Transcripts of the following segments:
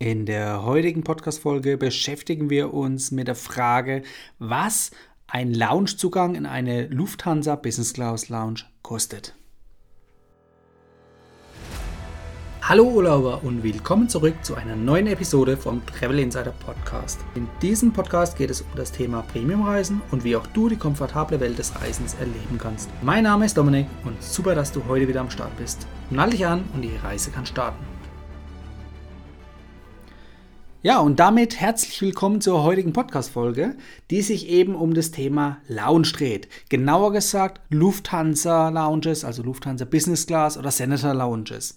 In der heutigen Podcast-Folge beschäftigen wir uns mit der Frage, was ein Loungezugang in eine Lufthansa Business Class Lounge kostet. Hallo Urlauber und willkommen zurück zu einer neuen Episode vom Travel Insider Podcast. In diesem Podcast geht es um das Thema Premiumreisen und wie auch du die komfortable Welt des Reisens erleben kannst. Mein Name ist Dominik und super, dass du heute wieder am Start bist. Nall dich an und die Reise kann starten. Ja, und damit herzlich willkommen zur heutigen Podcast-Folge, die sich eben um das Thema Lounge dreht. Genauer gesagt Lufthansa Lounges, also Lufthansa Business Class oder Senator Lounges.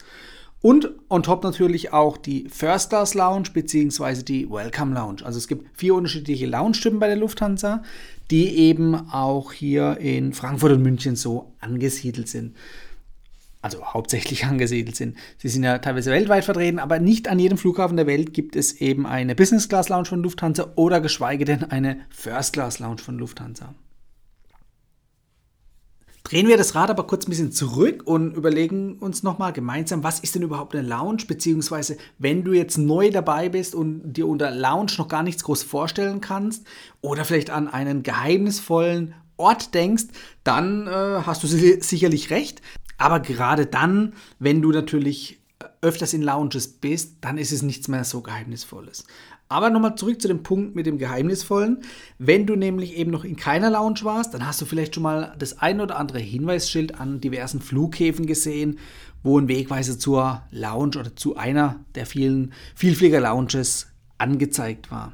Und on top natürlich auch die First Class Lounge bzw. die Welcome Lounge. Also es gibt vier unterschiedliche Lounge-Typen bei der Lufthansa, die eben auch hier in Frankfurt und München so angesiedelt sind also hauptsächlich angesiedelt sind. Sie sind ja teilweise weltweit vertreten, aber nicht an jedem Flughafen der Welt gibt es eben eine Business Class Lounge von Lufthansa oder geschweige denn eine First Class Lounge von Lufthansa. Drehen wir das Rad aber kurz ein bisschen zurück und überlegen uns nochmal gemeinsam, was ist denn überhaupt eine Lounge, beziehungsweise wenn du jetzt neu dabei bist und dir unter Lounge noch gar nichts groß vorstellen kannst oder vielleicht an einen geheimnisvollen Ort denkst, dann äh, hast du sicherlich recht. Aber gerade dann, wenn du natürlich öfters in Lounges bist, dann ist es nichts mehr so Geheimnisvolles. Aber nochmal zurück zu dem Punkt mit dem Geheimnisvollen. Wenn du nämlich eben noch in keiner Lounge warst, dann hast du vielleicht schon mal das ein oder andere Hinweisschild an diversen Flughäfen gesehen, wo ein Wegweiser zur Lounge oder zu einer der vielen Vielflieger-Lounges angezeigt war.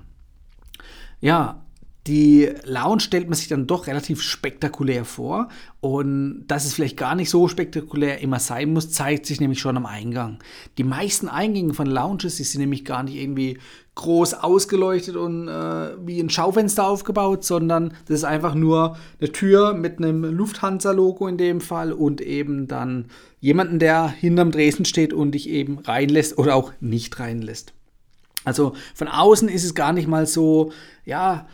Ja, die Lounge stellt man sich dann doch relativ spektakulär vor. Und dass es vielleicht gar nicht so spektakulär immer sein muss, zeigt sich nämlich schon am Eingang. Die meisten Eingänge von Lounges die sind nämlich gar nicht irgendwie groß ausgeleuchtet und äh, wie ein Schaufenster aufgebaut, sondern das ist einfach nur eine Tür mit einem Lufthansa-Logo in dem Fall und eben dann jemanden, der hinterm Dresen steht und dich eben reinlässt oder auch nicht reinlässt. Also von außen ist es gar nicht mal so, ja,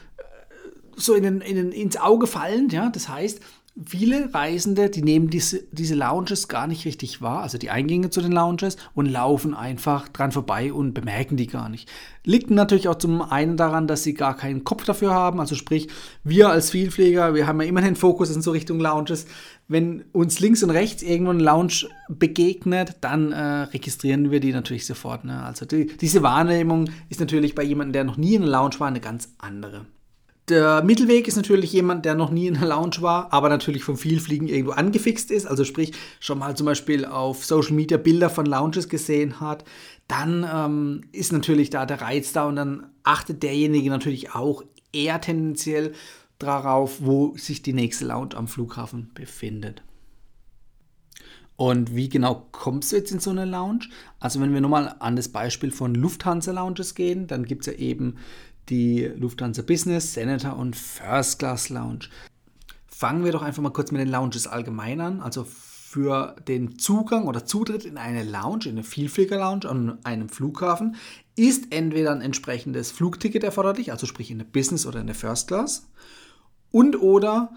so in den, in den, ins Auge fallend. Ja? Das heißt, viele Reisende, die nehmen diese, diese Lounges gar nicht richtig wahr, also die Eingänge zu den Lounges, und laufen einfach dran vorbei und bemerken die gar nicht. Liegt natürlich auch zum einen daran, dass sie gar keinen Kopf dafür haben, also sprich, wir als Vielpfleger, wir haben ja immer den Fokus in so Richtung Lounges. Wenn uns links und rechts irgendwo ein Lounge begegnet, dann äh, registrieren wir die natürlich sofort. Ne? Also die, diese Wahrnehmung ist natürlich bei jemandem, der noch nie in einer Lounge war, eine ganz andere. Der Mittelweg ist natürlich jemand, der noch nie in der Lounge war, aber natürlich vom Vielfliegen irgendwo angefixt ist, also sprich schon mal zum Beispiel auf Social Media Bilder von Lounges gesehen hat. Dann ähm, ist natürlich da der Reiz da und dann achtet derjenige natürlich auch eher tendenziell darauf, wo sich die nächste Lounge am Flughafen befindet. Und wie genau kommst du jetzt in so eine Lounge? Also wenn wir nochmal an das Beispiel von Lufthansa Lounges gehen, dann gibt es ja eben die Lufthansa Business, Senator und First Class Lounge. Fangen wir doch einfach mal kurz mit den Lounges allgemein an. Also für den Zugang oder Zutritt in eine Lounge, in eine Vielflieger-Lounge an einem Flughafen, ist entweder ein entsprechendes Flugticket erforderlich, also sprich in der Business oder in der First Class, und oder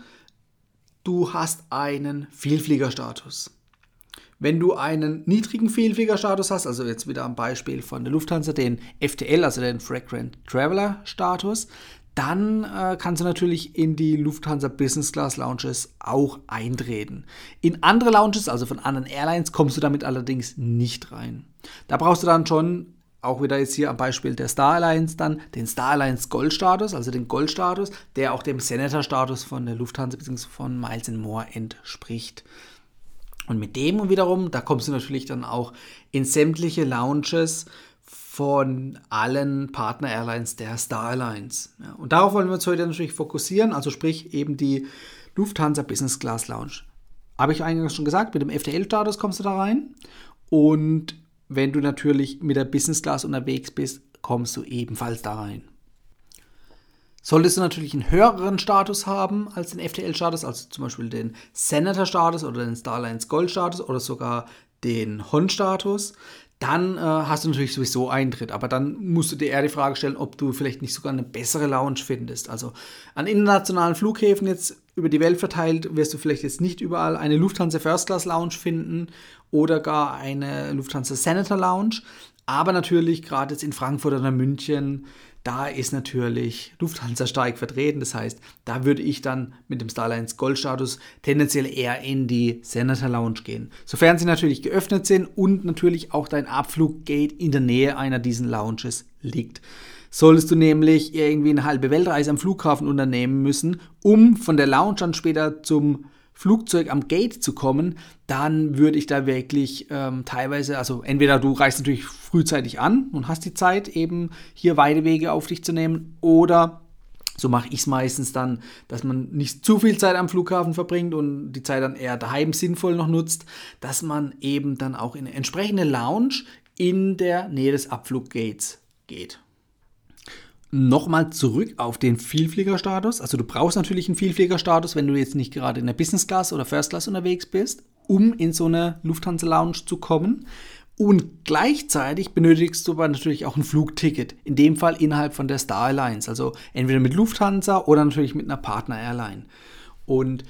du hast einen Vielfliegerstatus. Wenn du einen niedrigen Vielfliegerstatus hast, also jetzt wieder am Beispiel von der Lufthansa, den FTL, also den Frequent Traveler Status, dann äh, kannst du natürlich in die Lufthansa Business Class Lounges auch eintreten. In andere Lounges, also von anderen Airlines, kommst du damit allerdings nicht rein. Da brauchst du dann schon, auch wieder jetzt hier am Beispiel der Star Alliance, dann den Star Alliance Gold Status, also den Gold Status, der auch dem Senator Status von der Lufthansa bzw. von Miles More entspricht. Und mit dem wiederum, da kommst du natürlich dann auch in sämtliche Lounges von allen Partner-Airlines der Star Alliance. Ja, und darauf wollen wir uns heute natürlich fokussieren, also sprich eben die Lufthansa Business Class Lounge. Habe ich eingangs schon gesagt, mit dem FTL-Status kommst du da rein. Und wenn du natürlich mit der Business Class unterwegs bist, kommst du ebenfalls da rein. Solltest du natürlich einen höheren Status haben als den FTL-Status, also zum Beispiel den Senator-Status oder den Starlines Gold-Status oder sogar den Hon-Status, dann äh, hast du natürlich sowieso Eintritt. Aber dann musst du dir eher die Frage stellen, ob du vielleicht nicht sogar eine bessere Lounge findest. Also an internationalen Flughäfen jetzt über die Welt verteilt wirst du vielleicht jetzt nicht überall eine Lufthansa First Class Lounge finden oder gar eine Lufthansa Senator Lounge. Aber natürlich, gerade jetzt in Frankfurt oder München, da ist natürlich Lufthansa stark vertreten. Das heißt, da würde ich dann mit dem Starlines Goldstatus tendenziell eher in die Senator Lounge gehen. Sofern sie natürlich geöffnet sind und natürlich auch dein Abfluggate in der Nähe einer diesen Lounges liegt. Solltest du nämlich irgendwie eine halbe Weltreise am Flughafen unternehmen müssen, um von der Lounge dann später zum Flugzeug am Gate zu kommen, dann würde ich da wirklich ähm, teilweise, also entweder du reist natürlich frühzeitig an und hast die Zeit, eben hier Weidewege auf dich zu nehmen, oder so mache ich es meistens dann, dass man nicht zu viel Zeit am Flughafen verbringt und die Zeit dann eher daheim sinnvoll noch nutzt, dass man eben dann auch in eine entsprechende Lounge in der Nähe des Abfluggates geht nochmal zurück auf den Vielfliegerstatus. Also du brauchst natürlich einen Vielfliegerstatus, wenn du jetzt nicht gerade in der Business Class oder First Class unterwegs bist, um in so eine Lufthansa Lounge zu kommen. Und gleichzeitig benötigst du aber natürlich auch ein Flugticket. In dem Fall innerhalb von der Star Alliance. Also entweder mit Lufthansa oder natürlich mit einer Partner Airline. Und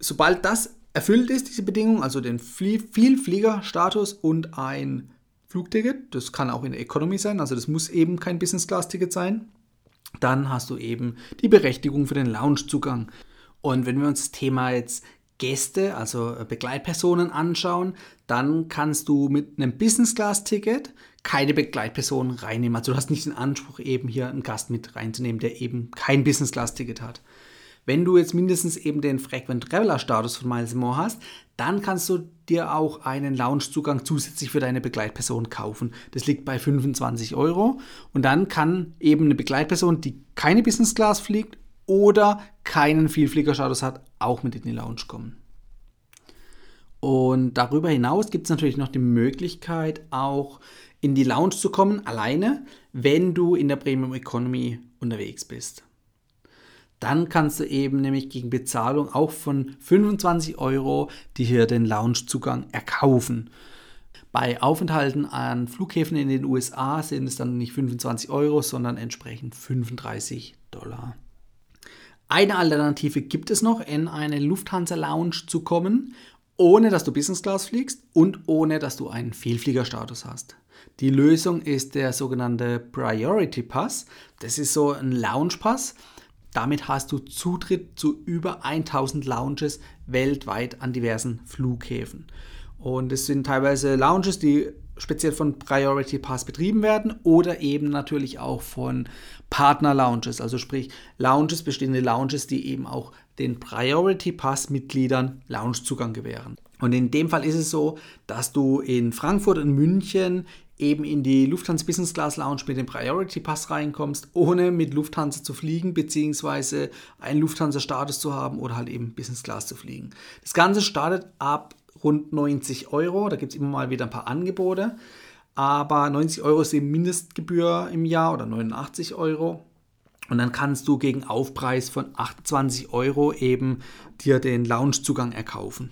sobald das erfüllt ist, diese Bedingung, also den Vielfliegerstatus und ein Flugticket, das kann auch in der Economy sein, also das muss eben kein Business-Class-Ticket sein. Dann hast du eben die Berechtigung für den Loungezugang. Und wenn wir uns das Thema jetzt Gäste, also Begleitpersonen anschauen, dann kannst du mit einem Business-Class-Ticket keine Begleitpersonen reinnehmen. Also du hast nicht den Anspruch, eben hier einen Gast mit reinzunehmen, der eben kein Business-Class-Ticket hat. Wenn du jetzt mindestens eben den Frequent Traveler Status von Miles More hast, dann kannst du dir auch einen Loungezugang zusätzlich für deine Begleitperson kaufen. Das liegt bei 25 Euro. Und dann kann eben eine Begleitperson, die keine Business Class fliegt oder keinen Vielfliegerstatus hat, auch mit in die Lounge kommen. Und darüber hinaus gibt es natürlich noch die Möglichkeit, auch in die Lounge zu kommen, alleine, wenn du in der Premium Economy unterwegs bist. Dann kannst du eben nämlich gegen Bezahlung auch von 25 Euro dir hier den Loungezugang erkaufen. Bei Aufenthalten an Flughäfen in den USA sind es dann nicht 25 Euro, sondern entsprechend 35 Dollar. Eine Alternative gibt es noch, in eine Lufthansa Lounge zu kommen, ohne dass du Business Class fliegst und ohne dass du einen Vielfliegerstatus hast. Die Lösung ist der sogenannte Priority Pass. Das ist so ein Lounge Pass damit hast du Zutritt zu über 1000 Lounges weltweit an diversen Flughäfen. Und es sind teilweise Lounges, die speziell von Priority Pass betrieben werden oder eben natürlich auch von Partner Lounges, also sprich Lounges, bestehende Lounges, die eben auch den Priority Pass Mitgliedern Loungezugang gewähren. Und in dem Fall ist es so, dass du in Frankfurt und München eben in die Lufthansa Business Class Lounge mit dem Priority Pass reinkommst, ohne mit Lufthansa zu fliegen, beziehungsweise einen Lufthansa-Status zu haben oder halt eben Business Class zu fliegen. Das Ganze startet ab rund 90 Euro. Da gibt es immer mal wieder ein paar Angebote. Aber 90 Euro ist die Mindestgebühr im Jahr oder 89 Euro. Und dann kannst du gegen Aufpreis von 28 Euro eben dir den Loungezugang erkaufen.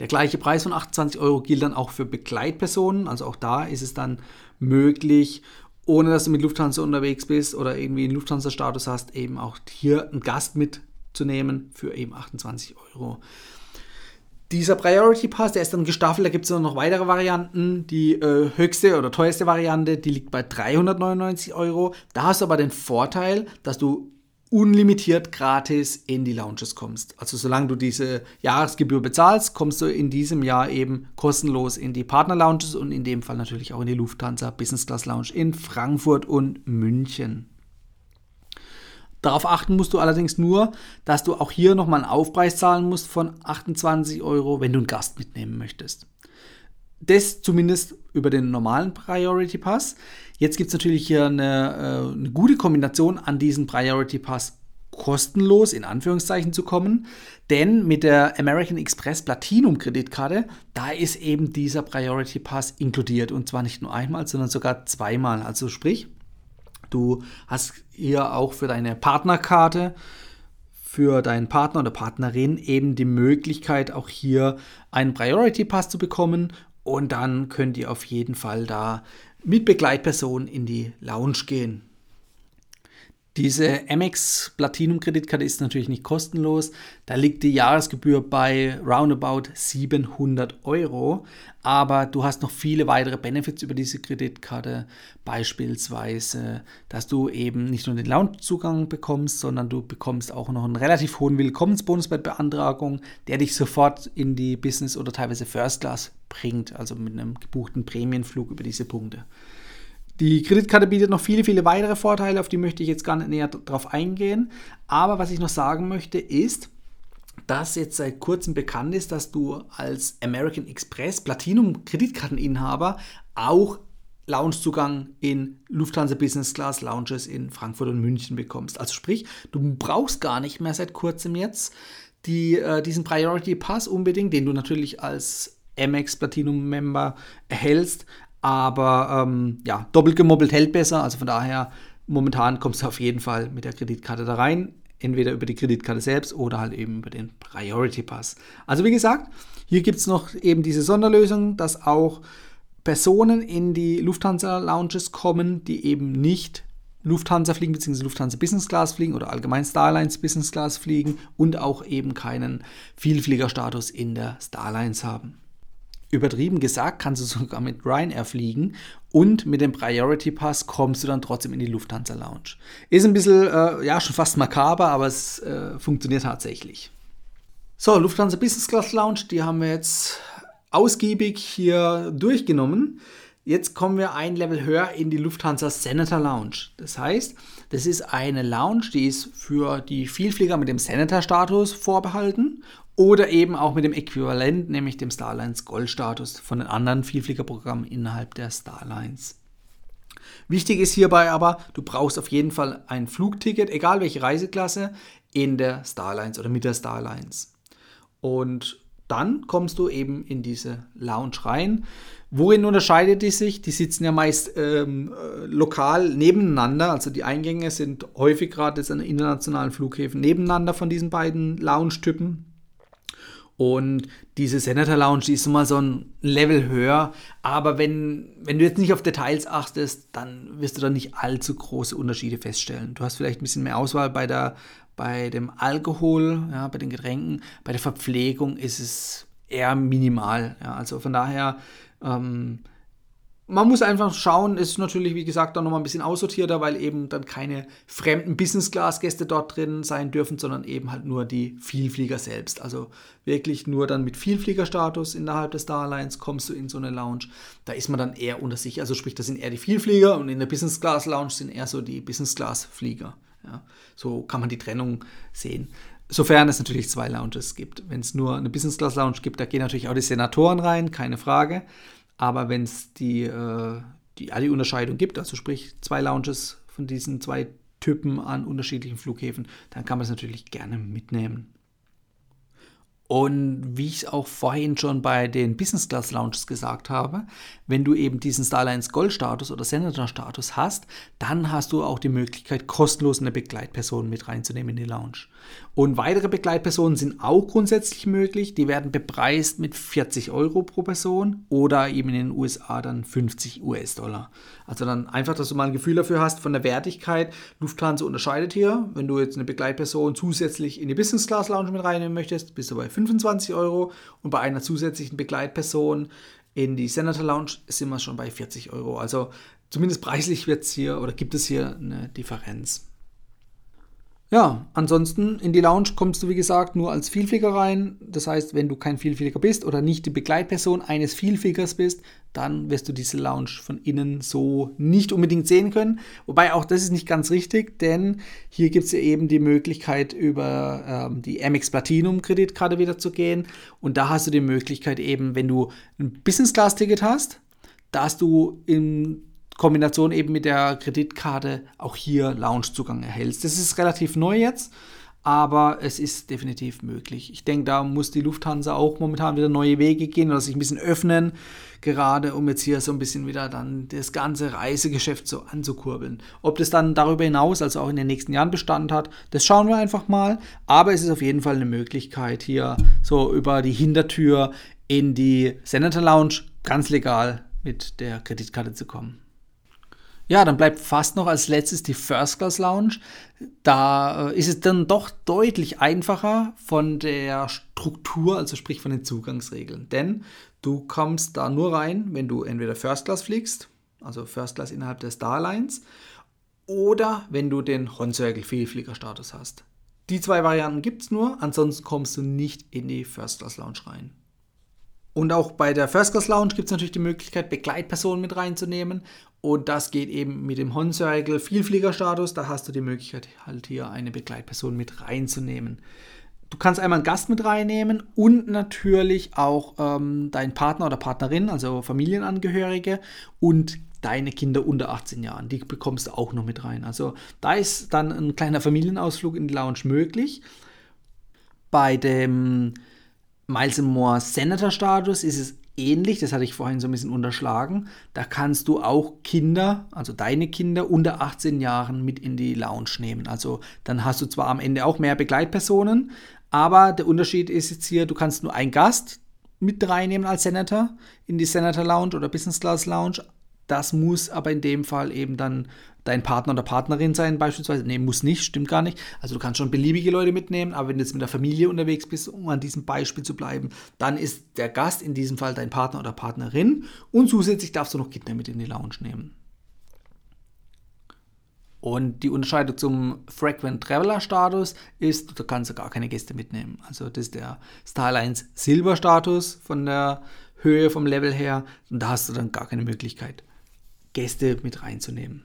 Der gleiche Preis von 28 Euro gilt dann auch für Begleitpersonen. Also auch da ist es dann möglich, ohne dass du mit Lufthansa unterwegs bist oder irgendwie einen Lufthansa-Status hast, eben auch hier einen Gast mitzunehmen für eben 28 Euro. Dieser Priority Pass, der ist dann gestaffelt, da gibt es noch weitere Varianten. Die äh, höchste oder teuerste Variante, die liegt bei 399 Euro. Da hast du aber den Vorteil, dass du unlimitiert gratis in die Lounges kommst. Also solange du diese Jahresgebühr bezahlst, kommst du in diesem Jahr eben kostenlos in die Partner Lounges und in dem Fall natürlich auch in die Lufthansa Business Class Lounge in Frankfurt und München. Darauf achten musst du allerdings nur, dass du auch hier nochmal einen Aufpreis zahlen musst von 28 Euro, wenn du einen Gast mitnehmen möchtest. Das zumindest über den normalen Priority Pass. Jetzt gibt es natürlich hier eine, äh, eine gute Kombination an diesen Priority Pass kostenlos in Anführungszeichen zu kommen, denn mit der American Express Platinum Kreditkarte, da ist eben dieser Priority Pass inkludiert und zwar nicht nur einmal, sondern sogar zweimal. Also sprich, du hast hier auch für deine Partnerkarte für deinen Partner oder Partnerin eben die Möglichkeit, auch hier einen Priority Pass zu bekommen und dann könnt ihr auf jeden Fall da mit Begleitperson in die Lounge gehen. Diese Amex Platinum Kreditkarte ist natürlich nicht kostenlos. Da liegt die Jahresgebühr bei roundabout 700 Euro. Aber du hast noch viele weitere Benefits über diese Kreditkarte. Beispielsweise, dass du eben nicht nur den Loungezugang bekommst, sondern du bekommst auch noch einen relativ hohen Willkommensbonus bei Beantragung, der dich sofort in die Business oder teilweise First Class bringt. Also mit einem gebuchten Prämienflug über diese Punkte. Die Kreditkarte bietet noch viele, viele weitere Vorteile, auf die möchte ich jetzt gar nicht näher drauf eingehen. Aber was ich noch sagen möchte ist, dass jetzt seit kurzem bekannt ist, dass du als American Express Platinum Kreditkarteninhaber auch Loungezugang in Lufthansa Business Class Lounges in Frankfurt und München bekommst. Also sprich, du brauchst gar nicht mehr seit kurzem jetzt die, äh, diesen Priority Pass unbedingt, den du natürlich als Amex Platinum Member erhältst, aber ähm, ja, doppelt gemobbelt hält besser. Also von daher, momentan kommst du auf jeden Fall mit der Kreditkarte da rein. Entweder über die Kreditkarte selbst oder halt eben über den Priority Pass. Also wie gesagt, hier gibt es noch eben diese Sonderlösung, dass auch Personen in die Lufthansa Lounges kommen, die eben nicht Lufthansa fliegen, beziehungsweise Lufthansa Business Class fliegen oder allgemein Starlines Business Class fliegen und auch eben keinen Vielfliegerstatus in der Starlines haben übertrieben gesagt, kannst du sogar mit Ryanair fliegen und mit dem Priority Pass kommst du dann trotzdem in die Lufthansa Lounge. Ist ein bisschen, äh, ja, schon fast makaber, aber es äh, funktioniert tatsächlich. So, Lufthansa Business Class Lounge, die haben wir jetzt ausgiebig hier durchgenommen. Jetzt kommen wir ein Level höher in die Lufthansa Senator Lounge. Das heißt, das ist eine Lounge, die ist für die Vielflieger mit dem Senator-Status vorbehalten oder eben auch mit dem Äquivalent, nämlich dem Starlines Gold-Status von den anderen Vielfliegerprogrammen innerhalb der Starlines. Wichtig ist hierbei aber, du brauchst auf jeden Fall ein Flugticket, egal welche Reiseklasse, in der Starlines oder mit der Starlines. Und dann kommst du eben in diese Lounge rein. Worin unterscheidet die sich? Die sitzen ja meist ähm, äh, lokal nebeneinander. Also die Eingänge sind häufig gerade an internationalen Flughäfen nebeneinander von diesen beiden Lounge-Typen. Und diese Senator Lounge, die ist mal so ein Level höher. Aber wenn, wenn du jetzt nicht auf Details achtest, dann wirst du da nicht allzu große Unterschiede feststellen. Du hast vielleicht ein bisschen mehr Auswahl bei, der, bei dem Alkohol, ja, bei den Getränken. Bei der Verpflegung ist es eher minimal. Ja. Also von daher ähm, man muss einfach schauen, ist natürlich, wie gesagt, dann nochmal ein bisschen aussortierter, weil eben dann keine fremden Business-Class-Gäste dort drin sein dürfen, sondern eben halt nur die Vielflieger selbst. Also wirklich nur dann mit Vielfliegerstatus innerhalb des Starlines kommst du in so eine Lounge. Da ist man dann eher unter sich. Also sprich, das sind eher die Vielflieger und in der Business-Class-Lounge sind eher so die Business-Class-Flieger. Ja, so kann man die Trennung sehen. Sofern es natürlich zwei Lounges gibt. Wenn es nur eine Business-Class-Lounge gibt, da gehen natürlich auch die Senatoren rein, keine Frage. Aber wenn es die, äh, die, die Unterscheidung gibt, also sprich zwei Lounges von diesen zwei Typen an unterschiedlichen Flughäfen, dann kann man es natürlich gerne mitnehmen. Und wie ich auch vorhin schon bei den Business Class Lounges gesagt habe, wenn du eben diesen Starlines Gold Status oder Senator Status hast, dann hast du auch die Möglichkeit, kostenlos eine Begleitperson mit reinzunehmen in die Lounge. Und weitere Begleitpersonen sind auch grundsätzlich möglich. Die werden bepreist mit 40 Euro pro Person oder eben in den USA dann 50 US-Dollar. Also dann einfach, dass du mal ein Gefühl dafür hast von der Wertigkeit. Lufthansa unterscheidet hier. Wenn du jetzt eine Begleitperson zusätzlich in die Business Class Lounge mit reinnehmen möchtest, bist du bei 25 Euro. Und bei einer zusätzlichen Begleitperson in die Senator Lounge sind wir schon bei 40 Euro. Also zumindest preislich wird es hier oder gibt es hier eine Differenz. Ja, ansonsten in die Lounge kommst du, wie gesagt, nur als Vielflieger rein. Das heißt, wenn du kein Vielflieger bist oder nicht die Begleitperson eines Vielfliegers bist, dann wirst du diese Lounge von innen so nicht unbedingt sehen können. Wobei auch das ist nicht ganz richtig, denn hier gibt es ja eben die Möglichkeit, über ähm, die Amex Platinum Kreditkarte wieder zu gehen. Und da hast du die Möglichkeit eben, wenn du ein Business Class Ticket hast, dass du im Kombination eben mit der Kreditkarte auch hier Loungezugang erhältst. Das ist relativ neu jetzt, aber es ist definitiv möglich. Ich denke, da muss die Lufthansa auch momentan wieder neue Wege gehen oder sich ein bisschen öffnen, gerade um jetzt hier so ein bisschen wieder dann das ganze Reisegeschäft so anzukurbeln. Ob das dann darüber hinaus, also auch in den nächsten Jahren Bestand hat, das schauen wir einfach mal. Aber es ist auf jeden Fall eine Möglichkeit, hier so über die Hintertür in die Senator Lounge ganz legal mit der Kreditkarte zu kommen. Ja, dann bleibt fast noch als letztes die First Class Lounge. Da äh, ist es dann doch deutlich einfacher von der Struktur, also sprich von den Zugangsregeln. Denn du kommst da nur rein, wenn du entweder First Class fliegst, also First Class innerhalb der Starlines, oder wenn du den Horn-Circle Vielfliegerstatus hast. Die zwei Varianten gibt es nur, ansonsten kommst du nicht in die First Class Lounge rein. Und auch bei der First Class Lounge gibt es natürlich die Möglichkeit, Begleitpersonen mit reinzunehmen. Und das geht eben mit dem Hon-Circle Vielfliegerstatus. Da hast du die Möglichkeit, halt hier eine Begleitperson mit reinzunehmen. Du kannst einmal einen Gast mit reinnehmen und natürlich auch ähm, deinen Partner oder Partnerin, also Familienangehörige und deine Kinder unter 18 Jahren. Die bekommst du auch noch mit rein. Also da ist dann ein kleiner Familienausflug in die Lounge möglich. Bei dem Miles More Senator Status ist es ähnlich, das hatte ich vorhin so ein bisschen unterschlagen. Da kannst du auch Kinder, also deine Kinder unter 18 Jahren mit in die Lounge nehmen. Also dann hast du zwar am Ende auch mehr Begleitpersonen, aber der Unterschied ist jetzt hier, du kannst nur einen Gast mit reinnehmen als Senator in die Senator Lounge oder Business Class Lounge. Das muss aber in dem Fall eben dann dein Partner oder Partnerin sein, beispielsweise. Nee, muss nicht, stimmt gar nicht. Also du kannst schon beliebige Leute mitnehmen, aber wenn du jetzt mit der Familie unterwegs bist, um an diesem Beispiel zu bleiben, dann ist der Gast in diesem Fall dein Partner oder Partnerin und zusätzlich darfst du noch Kinder mit in die Lounge nehmen. Und die Unterscheidung zum Frequent Traveler Status ist, da kannst du gar keine Gäste mitnehmen. Also das ist der Starlines Silber Status von der Höhe, vom Level her. Und da hast du dann gar keine Möglichkeit, Gäste mit reinzunehmen.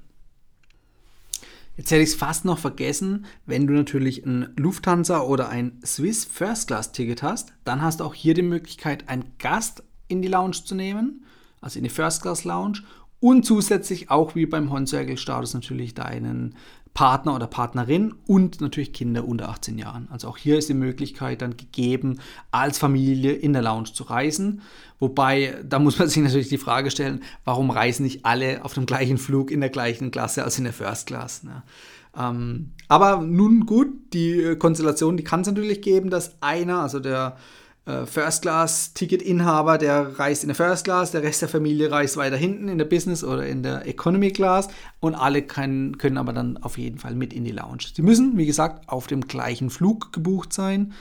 Jetzt hätte ich es fast noch vergessen, wenn du natürlich ein Lufthansa oder ein Swiss First Class Ticket hast, dann hast du auch hier die Möglichkeit, einen Gast in die Lounge zu nehmen, also in die First Class Lounge und zusätzlich auch wie beim Horn-Circle Status natürlich deinen Partner oder Partnerin und natürlich Kinder unter 18 Jahren. Also auch hier ist die Möglichkeit dann gegeben, als Familie in der Lounge zu reisen. Wobei, da muss man sich natürlich die Frage stellen, warum reisen nicht alle auf dem gleichen Flug in der gleichen Klasse als in der First Class? Ne? Ähm, aber nun gut, die Konstellation, die kann es natürlich geben, dass einer, also der äh, First-Class-Ticket-Inhaber, der reist in der First Class, der Rest der Familie reist weiter hinten in der Business oder in der Economy Class und alle können, können aber dann auf jeden Fall mit in die Lounge. Sie müssen, wie gesagt, auf dem gleichen Flug gebucht sein.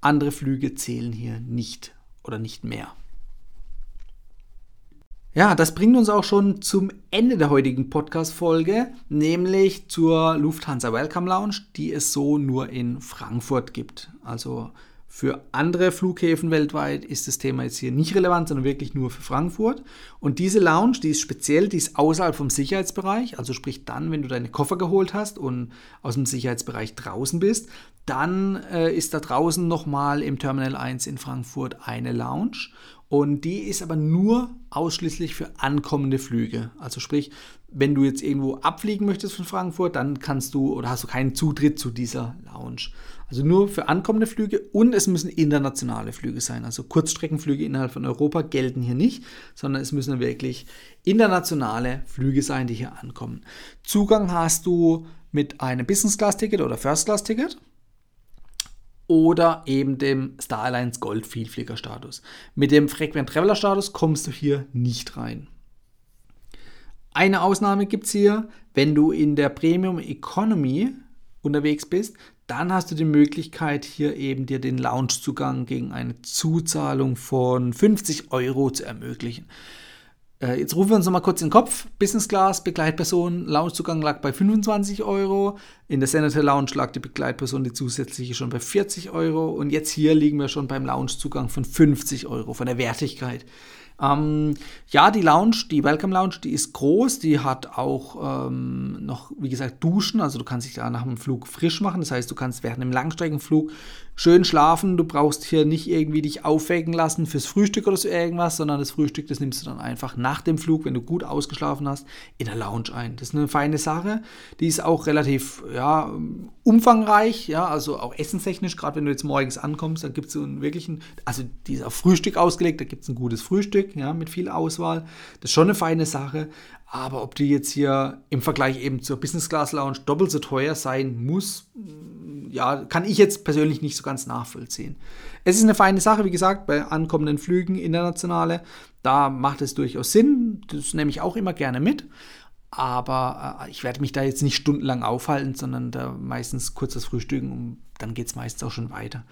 Andere Flüge zählen hier nicht oder nicht mehr. Ja, das bringt uns auch schon zum Ende der heutigen Podcast-Folge, nämlich zur Lufthansa Welcome Lounge, die es so nur in Frankfurt gibt. Also für andere Flughäfen weltweit ist das Thema jetzt hier nicht relevant, sondern wirklich nur für Frankfurt. Und diese Lounge, die ist speziell, die ist außerhalb vom Sicherheitsbereich. Also sprich dann, wenn du deine Koffer geholt hast und aus dem Sicherheitsbereich draußen bist, dann äh, ist da draußen nochmal im Terminal 1 in Frankfurt eine Lounge. Und die ist aber nur ausschließlich für ankommende Flüge. Also sprich, wenn du jetzt irgendwo abfliegen möchtest von Frankfurt, dann kannst du oder hast du keinen Zutritt zu dieser Lounge. Also nur für ankommende Flüge und es müssen internationale Flüge sein. Also Kurzstreckenflüge innerhalb von Europa gelten hier nicht, sondern es müssen wirklich internationale Flüge sein, die hier ankommen. Zugang hast du mit einem Business Class Ticket oder First Class Ticket oder eben dem Star Alliance Gold Vielflieger Status. Mit dem Frequent Traveler Status kommst du hier nicht rein. Eine Ausnahme gibt es hier, wenn du in der Premium Economy unterwegs bist, dann hast du die Möglichkeit, hier eben dir den Loungezugang gegen eine Zuzahlung von 50 Euro zu ermöglichen. Äh, jetzt rufen wir uns nochmal kurz in den Kopf. Business Class, Begleitperson, Loungezugang lag bei 25 Euro. In der Senator Lounge lag die Begleitperson, die zusätzliche, schon bei 40 Euro. Und jetzt hier liegen wir schon beim Loungezugang von 50 Euro, von der Wertigkeit. Ähm, ja, die Lounge, die Welcome Lounge, die ist groß, die hat auch ähm, noch, wie gesagt, Duschen, also du kannst dich da nach dem Flug frisch machen, das heißt, du kannst während dem Langstreckenflug schön schlafen, du brauchst hier nicht irgendwie dich aufwecken lassen fürs Frühstück oder so irgendwas, sondern das Frühstück, das nimmst du dann einfach nach dem Flug, wenn du gut ausgeschlafen hast, in der Lounge ein. Das ist eine feine Sache, die ist auch relativ, ja, umfangreich, ja, also auch essenstechnisch, gerade wenn du jetzt morgens ankommst, da gibt es so einen wirklichen, also die ist auf Frühstück ausgelegt, da gibt es ein gutes Frühstück, ja, mit viel Auswahl. Das ist schon eine feine Sache. Aber ob die jetzt hier im Vergleich eben zur Business Class Lounge doppelt so teuer sein muss, mm, ja, kann ich jetzt persönlich nicht so ganz nachvollziehen. Es ist eine feine Sache, wie gesagt, bei ankommenden Flügen internationale, da macht es durchaus Sinn. Das nehme ich auch immer gerne mit. aber äh, ich werde mich da jetzt nicht stundenlang aufhalten, sondern da meistens kurz das Frühstücken und dann geht es meistens auch schon weiter.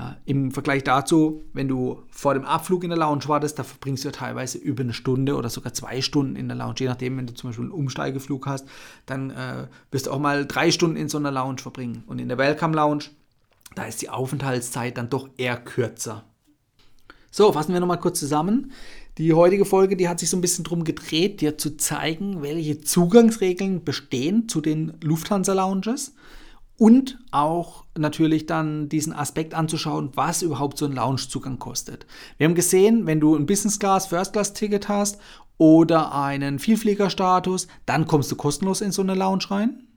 Ja, Im Vergleich dazu, wenn du vor dem Abflug in der Lounge wartest, da verbringst du ja teilweise über eine Stunde oder sogar zwei Stunden in der Lounge. Je nachdem, wenn du zum Beispiel einen Umsteigeflug hast, dann äh, wirst du auch mal drei Stunden in so einer Lounge verbringen. Und in der Welcome Lounge, da ist die Aufenthaltszeit dann doch eher kürzer. So, fassen wir nochmal kurz zusammen. Die heutige Folge, die hat sich so ein bisschen darum gedreht, dir zu zeigen, welche Zugangsregeln bestehen zu den Lufthansa-Lounges und auch natürlich dann diesen Aspekt anzuschauen, was überhaupt so ein Loungezugang kostet. Wir haben gesehen, wenn du ein Business Class, First Class Ticket hast oder einen Vielfliegerstatus, dann kommst du kostenlos in so eine Lounge rein.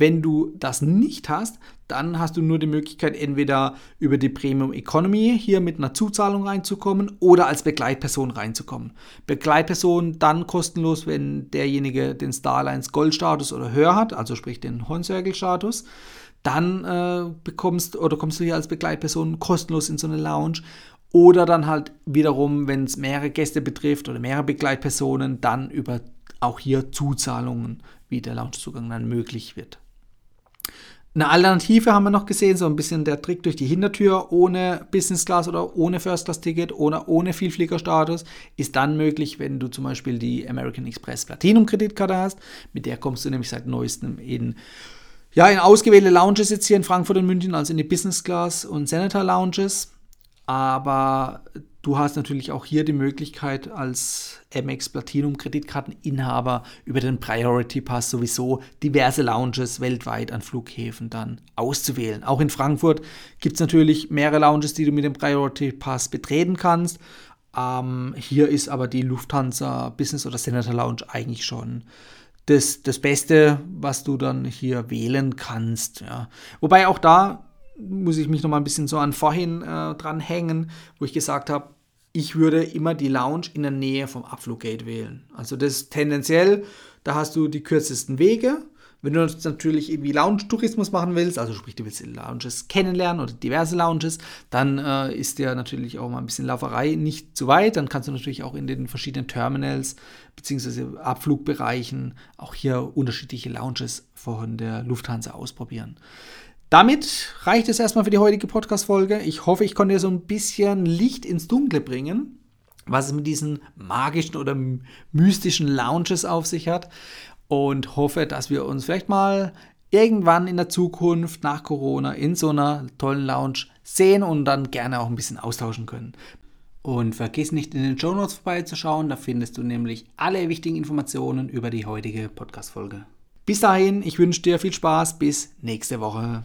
Wenn du das nicht hast, dann hast du nur die Möglichkeit, entweder über die Premium Economy hier mit einer Zuzahlung reinzukommen oder als Begleitperson reinzukommen. Begleitperson dann kostenlos, wenn derjenige den Starlines Goldstatus oder höher hat, also sprich den Horn-Circle-Status. Dann äh, bekommst oder kommst du hier als Begleitperson kostenlos in so eine Lounge. Oder dann halt wiederum, wenn es mehrere Gäste betrifft oder mehrere Begleitpersonen, dann über auch hier Zuzahlungen, wie der Loungezugang dann möglich wird. Eine Alternative haben wir noch gesehen, so ein bisschen der Trick durch die Hintertür ohne Business Class oder ohne First Class Ticket oder ohne Vielfliegerstatus ist dann möglich, wenn du zum Beispiel die American Express Platinum Kreditkarte hast. Mit der kommst du nämlich seit neuestem in, ja, in ausgewählte Lounges jetzt hier in Frankfurt und München, also in die Business Class und Senator Lounges. Aber Du hast natürlich auch hier die Möglichkeit als MX Platinum Kreditkarteninhaber über den Priority Pass sowieso diverse Lounges weltweit an Flughäfen dann auszuwählen. Auch in Frankfurt gibt es natürlich mehrere Lounges, die du mit dem Priority Pass betreten kannst. Ähm, hier ist aber die Lufthansa Business oder Senator Lounge eigentlich schon das, das Beste, was du dann hier wählen kannst. Ja. Wobei auch da muss ich mich noch mal ein bisschen so an vorhin äh, dran hängen, wo ich gesagt habe, ich würde immer die Lounge in der Nähe vom Abfluggate wählen. Also das tendenziell, da hast du die kürzesten Wege. Wenn du natürlich irgendwie Lounge-Tourismus machen willst, also sprich, du willst Lounges kennenlernen oder diverse Lounges, dann äh, ist dir natürlich auch mal ein bisschen Lauferei nicht zu weit. Dann kannst du natürlich auch in den verschiedenen Terminals bzw. Abflugbereichen auch hier unterschiedliche Lounges von der Lufthansa ausprobieren. Damit reicht es erstmal für die heutige Podcast-Folge. Ich hoffe, ich konnte so ein bisschen Licht ins Dunkle bringen, was es mit diesen magischen oder mystischen Lounges auf sich hat. Und hoffe, dass wir uns vielleicht mal irgendwann in der Zukunft nach Corona in so einer tollen Lounge sehen und dann gerne auch ein bisschen austauschen können. Und vergiss nicht in den Show Notes vorbeizuschauen, da findest du nämlich alle wichtigen Informationen über die heutige Podcast-Folge. Bis dahin, ich wünsche dir viel Spaß, bis nächste Woche.